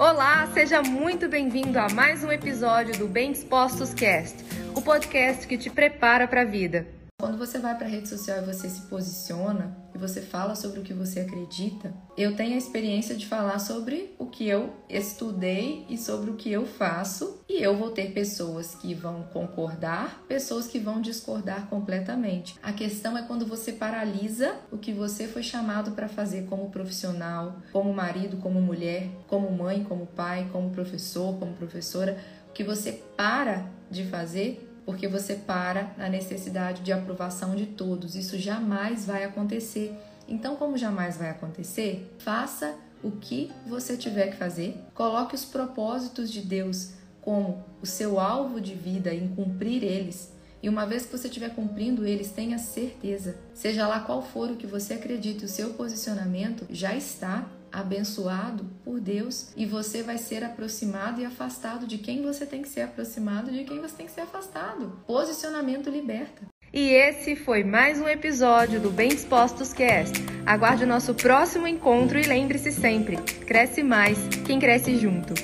Olá, seja muito bem-vindo a mais um episódio do Bem Dispostos Cast, o podcast que te prepara para a vida. Quando você vai para a rede social e você se posiciona e você fala sobre o que você acredita, eu tenho a experiência de falar sobre o que eu estudei e sobre o que eu faço, e eu vou ter pessoas que vão concordar, pessoas que vão discordar completamente. A questão é quando você paralisa o que você foi chamado para fazer como profissional, como marido, como mulher, como mãe, como pai, como professor, como professora, o que você para de fazer porque você para na necessidade de aprovação de todos. Isso jamais vai acontecer. Então, como jamais vai acontecer, faça o que você tiver que fazer, coloque os propósitos de Deus como o seu alvo de vida em cumprir eles. E uma vez que você estiver cumprindo eles, tenha certeza, seja lá qual for o que você acredite, o seu posicionamento já está abençoado por Deus e você vai ser aproximado e afastado de quem você tem que ser aproximado, de quem você tem que ser afastado. Posicionamento liberta. E esse foi mais um episódio do Bem Dispostos Cast. Aguarde o nosso próximo encontro e lembre-se sempre: cresce mais quem cresce junto.